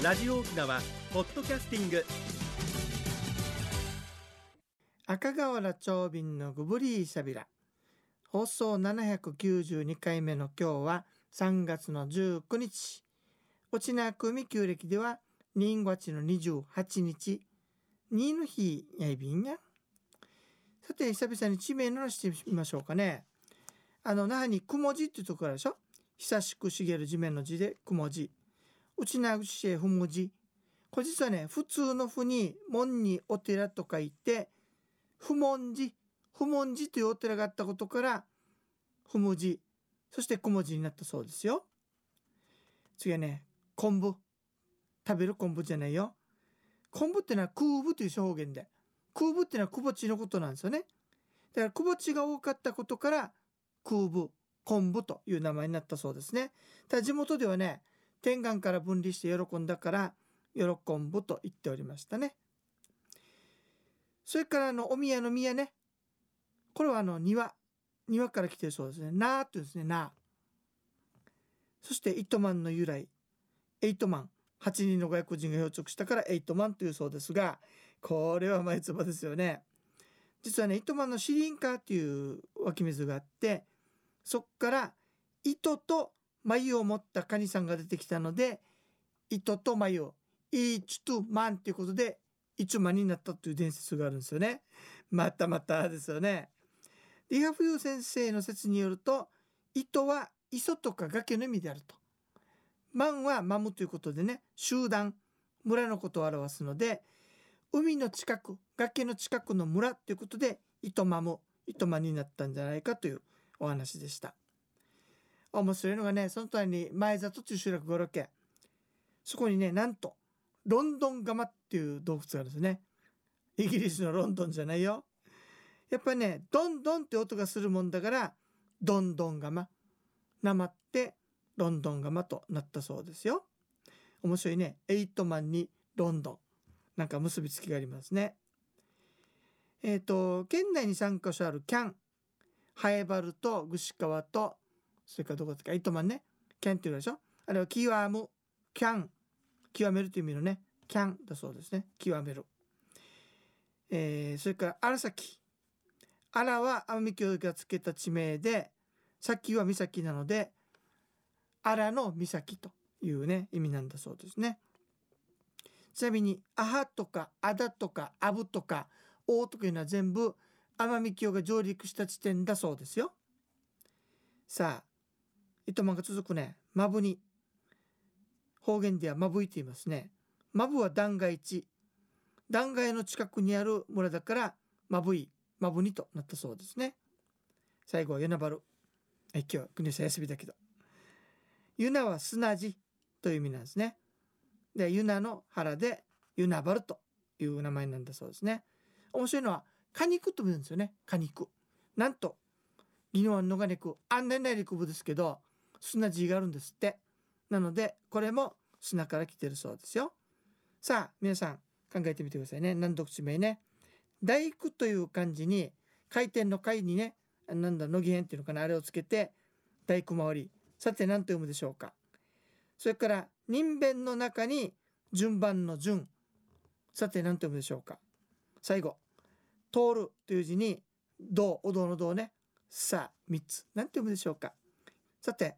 ラジオ沖縄ポッドキャスティング。赤瓦長瓶のグブリーシャビラ。放送792回目の今日は3月の19日。沖縄組旧暦では2月の28日。2の日やいびんや。さて久々に地名のしてみましょうかね。あの那覇に雲字っていうところでしょ？久しく茂る地面の字で雲字内縄口へふむ字。これ実はね普通のふに門にお寺と書いて不問寺不問寺というお寺があったことから不文字。そして小文字になったそうですよ。次はね昆布。食べる昆布じゃないよ。昆布ってのは空布という表現で。空布ってのはくぼ地のことなんですよね。だからくぼ地が多かったことから空布昆布という名前になったそうですね。ただ地元ではね天眼から分離して喜んだから喜んぶと言っておりましたね。それからあのお宮の宮ね。これはあの庭。庭から来てるそうですね。なーって言うんですね。なそしてイトマンの由来。エイトマン。8人の外国人が漂着したからエイトマンというそうですがこれは前唾ですよね。実はね糸満のシリンカっていう湧き水があってそっから糸と眉を持ったカニさんが出てきたので糸と眉イチとマンっていうことで一万になったという伝説があるんですよね。またまたですよね。リハフユ先生の説によると糸は磯とか崖の意味であると。マンはマムということでね集団村のことを表すので海の近く崖の近くの村ということで糸マム糸満になったんじゃないかというお話でした。面白いのがねその隣に前里という集落があるわけ。そこにねなんとロンドンガマっていう洞窟があるんですね。イギリスのロンドンじゃないよ。やっぱりねドンドンって音がするもんだからドンドンガマ。なまってロンドンガマとなったそうですよ。面白いね。エイトマンにロンドン。なんか結びつきがありますね。えっ、ー、と県内に3カ所あるキャン。ハエバルと串川とそれからどこですかイトマンね。キャンっていうでしょ？あれはキワムキャン。極めるという意味のねキャンだそうですね。極める、えー、それから荒崎荒は奄美教がつけた地名で先は岬なので荒の岬というね意味なんだそうですね。ちなみにアハとかアダとかアブとかオとかいうのは全部奄美教が上陸した地点だそうですよ。さあ糸満が続くねマブに方言ではマブイと言いますね。マブは断崖地断崖の近くにある村だからマブイマブニとなったそうですね。最後はユナバル今日は国さん休みだけど。ユナは砂地という意味なんですね。でユナの腹でユナバルという名前なんだそうですね。面白いのは果肉と言うんですよね。果肉なんと宜野湾のが肉あんな内陸部ですけど砂地があるんですって。なのでこれも砂から来てるそうですよ。さあ皆さん考えてみてくださいね。難読地名ね。大工という漢字に回転の回にねなんだ乃木編っていうのかな。あれをつけて大工回り。さて何と読むでしょうか。それから人弁の中に順番の順。さて何と読むでしょうか。最後通るという字に道お堂の道ね。さあ3つ。何て読むでしょうか。さて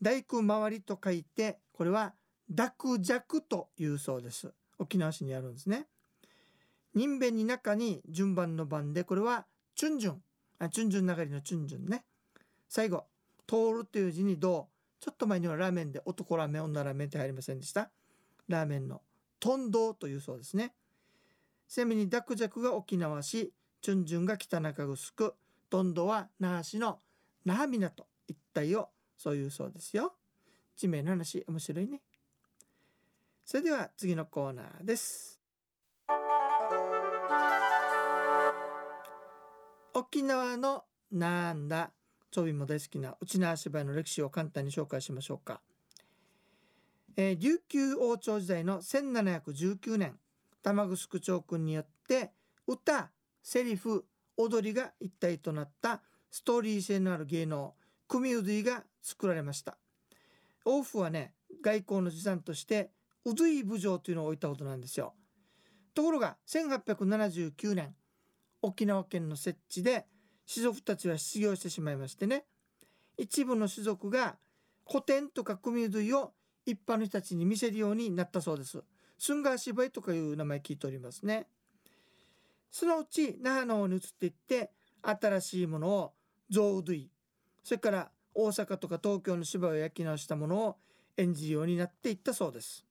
大工周りと書いてこれは濁弱というそうです。沖縄市にあるんですね。人弁に中に順番の番でこれはチュンジュン。あチュンジュン流れのチュンジュンね。最後通るという字にどうちょっと前にはラーメンで男ラーメン女ラーメンって入りませんでした。ラーメンのトンドというそうですね。ちなみに濁弱が沖縄市チュンジュンが北中城トンドは那覇市の那覇港一帯をそういうそうですよ。地名の話面白いね。それでは次のコーナーです。沖縄のなんだちょびも大好きな内縄芝居の歴史を簡単に紹介しましょうか、えー、琉球王朝時代の1719年玉城長君によって歌セリフ踊りが一体となったストーリー性のある芸能組踊りが作られました王府はね外交の持参として宇髄部城というのを置いたことなんですよ。ところが1879年沖縄県の設置で士族たちは失業してしまいましてね一部の士族が古典とか組類を一般の人たちに見せるようになったそうです。スンガー芝居とかいう名前聞いておりますね。そのうち那覇の方に移っていって新しいものを象類それから大阪とか東京の芝居を焼き直したものを演じるようになっていったそうです。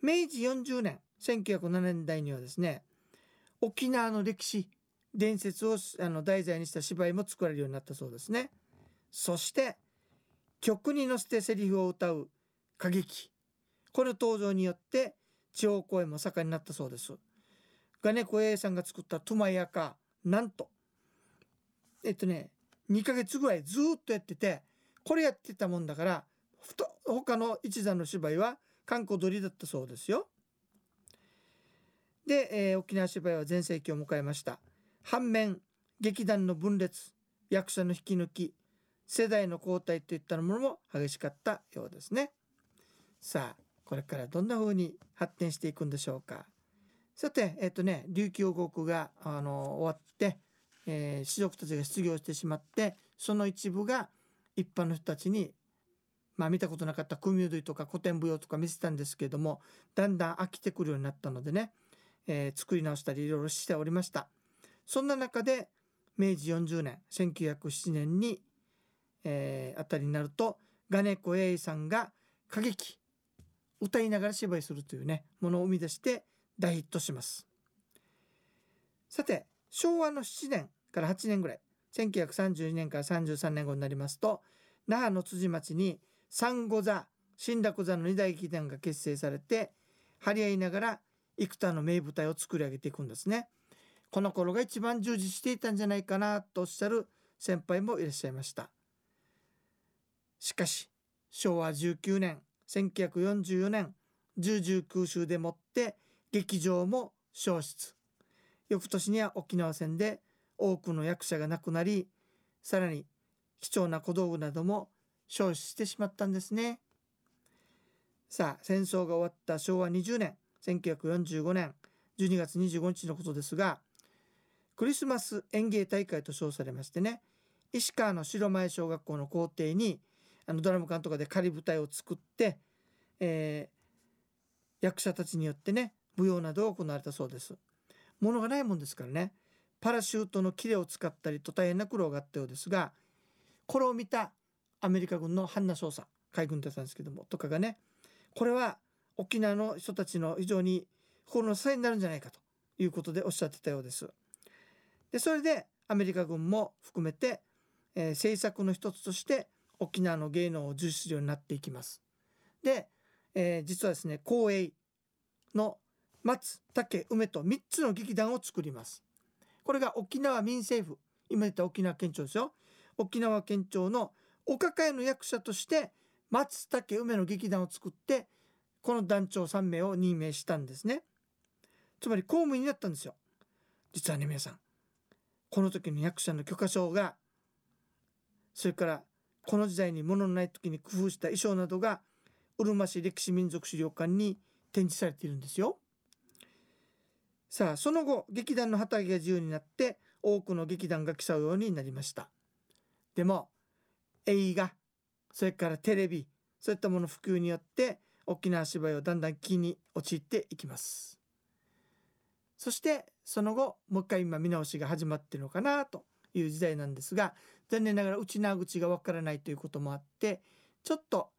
明治40年1907年代にはですね沖縄の歴史伝説をあの題材にした芝居も作られるようになったそうですね。そして曲に乗せてセリフを歌う歌劇この登場によって地方公演も盛んになったそうです。ガネコ A さんが作ったトゥマヤカなんとえっとね2ヶ月ぐらいずっとやっててこれやってたもんだからふと他の一座の芝居は観光鳥だったそうですよ。で、えー、沖縄芝居は全盛期を迎えました。反面劇団の分裂役者の引き抜き世代の交代といったものも激しかったようですね。さあこれからどんな風に発展していくんでしょうか。さてえっ、ー、とね琉球王国があの終わって、えー、士族たちが失業してしまってその一部が一般の人たちにまあ見たことなかった組類とか古典舞踊とか見せたんですけれどもだんだん飽きてくるようになったのでねえー、作り直したりいろいろしておりました。そんな中で明治40年1907年に、えー、あたりになると金子英さんが歌劇歌いながら芝居するというねものを生み出して大ヒットします。さて昭和の7年から8年ぐらい1932年から33年後になりますと那覇の辻町に三五座新楽座の二大劇団が結成されて張り合いながら幾多の名舞台を作り上げていくんですね。この頃が一番充実していたんじゃないかなとおっしゃる先輩もいらっしゃいました。しかし昭和19年1944年重々空襲でもって劇場も消失翌年には沖縄戦で多くの役者が亡くなりさらに貴重な小道具なども消失してしまったんですねさあ戦争が終わった昭和20年1945年12月25日のことですがクリスマス演芸大会と称されましてね石川の白前小学校の校庭にあのドラム缶とかで仮舞台を作って、えー、役者たちによってね舞踊などを行われたそうです。物がないもんですからねパラシュートのキレを使ったりと大変な苦労があったようですがこれを見たアメリカ軍のハンナ少佐海軍だったんですけどもとかがねこれは沖縄の人たちの非常に心の支えになるんじゃないかということでおっしゃってたようです。でそれでアメリカ軍も含めて、えー、政策の一つとして沖縄の芸能を重視するようになっていきます。で、えー、実はですね公営の松竹梅と3つの劇団を作ります。これが沖縄民政府今言った沖縄県庁ですよ。沖縄県庁のお抱えの役者として松竹梅の劇団を作ってこの団長3名を任命したんですねつまり公務員になったんですよ実はね皆さんこの時の役者の許可証がそれからこの時代に物のない時に工夫した衣装などがうるま市歴史民族資料館に展示されているんですよさあその後劇団の旗揚げが自由になって多くの劇団が競うようになりました。でも映画それからテレビそういったもの普及によって沖縄芝居をだんだん気に陥っていきます。そしてその後もう一回今見直しが始まってるのかなという時代なんですが残念ながら内縄口がわからないということもあってちょっと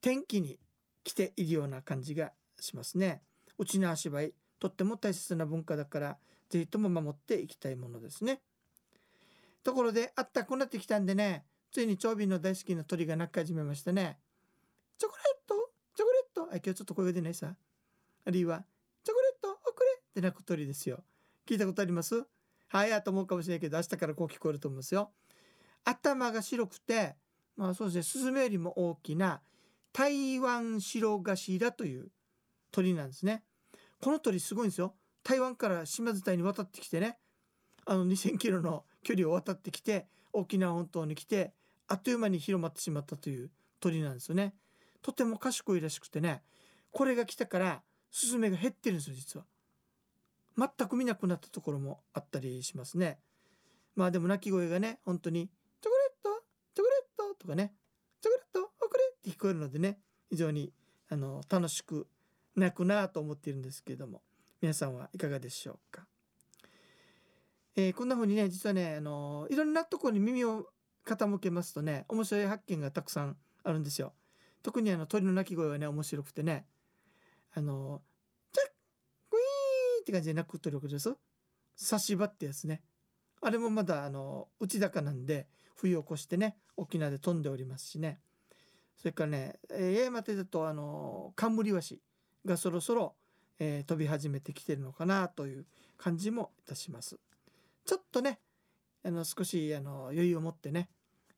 天気に来ているような感じがしますね。内縄芝居とっても大切な文化だからぜひとも守っていきたいものですね。ところであったくなってきたんでねついに長瓶の大好きな鳥が鳴き始めましたね。チョコレート？チョコレート？あ今日ちょっと声が出ないさ。あるいはチョコレート遅れって鳴く鳥ですよ。聞いたことあります？はいやと思うかもしれないけど明日からこう聞こえると思いますよ。頭が白くてまあそうですねスズメよりも大きな台湾白頭という鳥なんですね。この鳥すごいんですよ。台湾から島伝いに渡ってきてね。あの2000キロの距離を渡ってきて沖縄本島に来てあっという間に広まってしまったという鳥なんですよね。とても賢いらしくてね。これが来たからスズメが減ってるんですよ実は。全く見なくなったところもあったりしますね。まあでも鳴き声がね本当に「チョコレートチョコレート」とかね「チョコレートおくれ」って聞こえるのでね非常にあの楽しく鳴くなと思っているんですけれども。皆さんはいかがでしょうか、えー、こんな風にね実はねあのいろんなところに耳を傾けますとね面白い発見がたくさんあるんですよ。特にあの鳥の鳴き声はね面白くてね。あのチャックイーンって感じで鳴く鳥です差し歯ってやつね。あれもまだあの内高なんで冬を越してね沖縄で飛んでおりますしね。それからね八重山だとあの冠ワシがそろそろ、えー、飛び始めてきてるのかなという感じもいたします。ちょっとねあの少しあの余裕を持ってね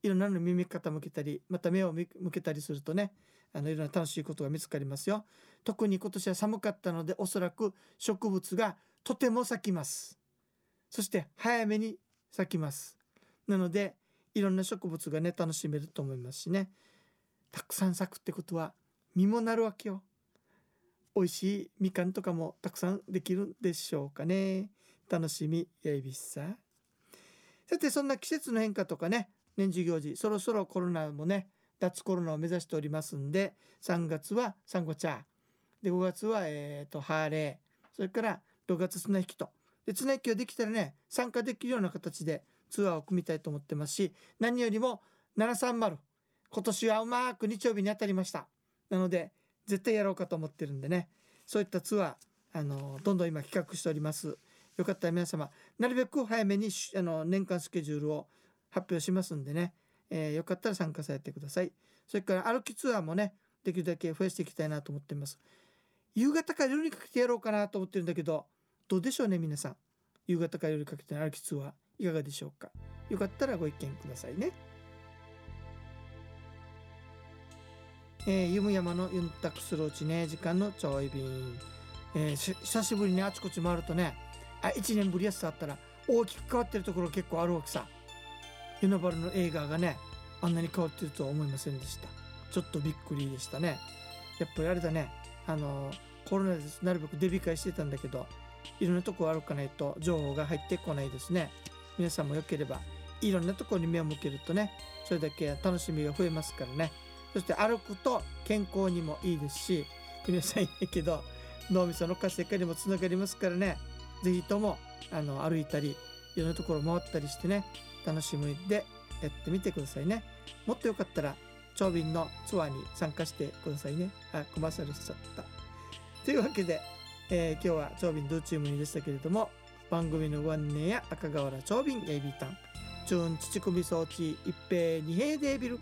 いろんなの耳傾けたりまた目を向けたりするとねあのいろんな楽しいことが見つかりますよ。特に今年は寒かったのでおそらく植物がとても咲きます。そして早めに咲きます。なのでいろんな植物がね楽しめると思いますしね。たくさん咲くってことは実もなるわけよ。美味しいみかんとかもたくさんできるんでしょうかね。楽しみやいびっさ。さてそんな季節の変化とかね年中行事そろそろコロナもね脱コロナを目指しておりますんで3月はサンゴチャーで5月は、えーと、ハーレー。それから6月綱引きと。で綱引きができたらね参加できるような形でツアーを組みたいと思ってますし何よりも730今年はうまく日曜日に当たりました。なので絶対やろうかと思ってるんでね。そういったツアーあのどんどん今企画しております。よかったら皆様なるべく早めにあの年間スケジュールを発表しますんでね、えー、よかったら参加されてください。それから歩きツアーもねできるだけ増やしていきたいなと思っています。夕方から夜にかけてやろうかなと思ってるんだけどどうでしょうね皆さん。夕方から夜にかけての歩きツアーいかがでしょうか。よかったらご意見くださいね。えー、ゆむ山のユンタクするうちね時間のちょい便、えー、久しぶりにあちこち回るとねあ1年ぶりやすさあったら大きく変わってるところ結構あるわけさ。ユナバルの映画がねあんなに変わってるとは思いませんでした。ちょっとびっくりでしたね。やっぱりあれだねあのコロナでなるべくデビ会してたんだけどいろんなとこ歩かないと情報が入ってこないですね。皆さんもよければいろんなとこに目を向けるとねそれだけ楽しみが増えますからね。そして歩くと健康にもいいですし皆さんいいけど脳みその活性化にもつながりますからね。是非ともあの歩いたりいろんなところ回ったりしてね楽しみでやってみてくださいね。もっとよかったら長瓶のツアーに参加してくださいね。あコマーシャルしちゃった。というわけで、えー、今日は長瓶ドゥチームにでしたけれども番組のご案内や赤瓦長瓶エビタンチューン乳首装置一平二平デービル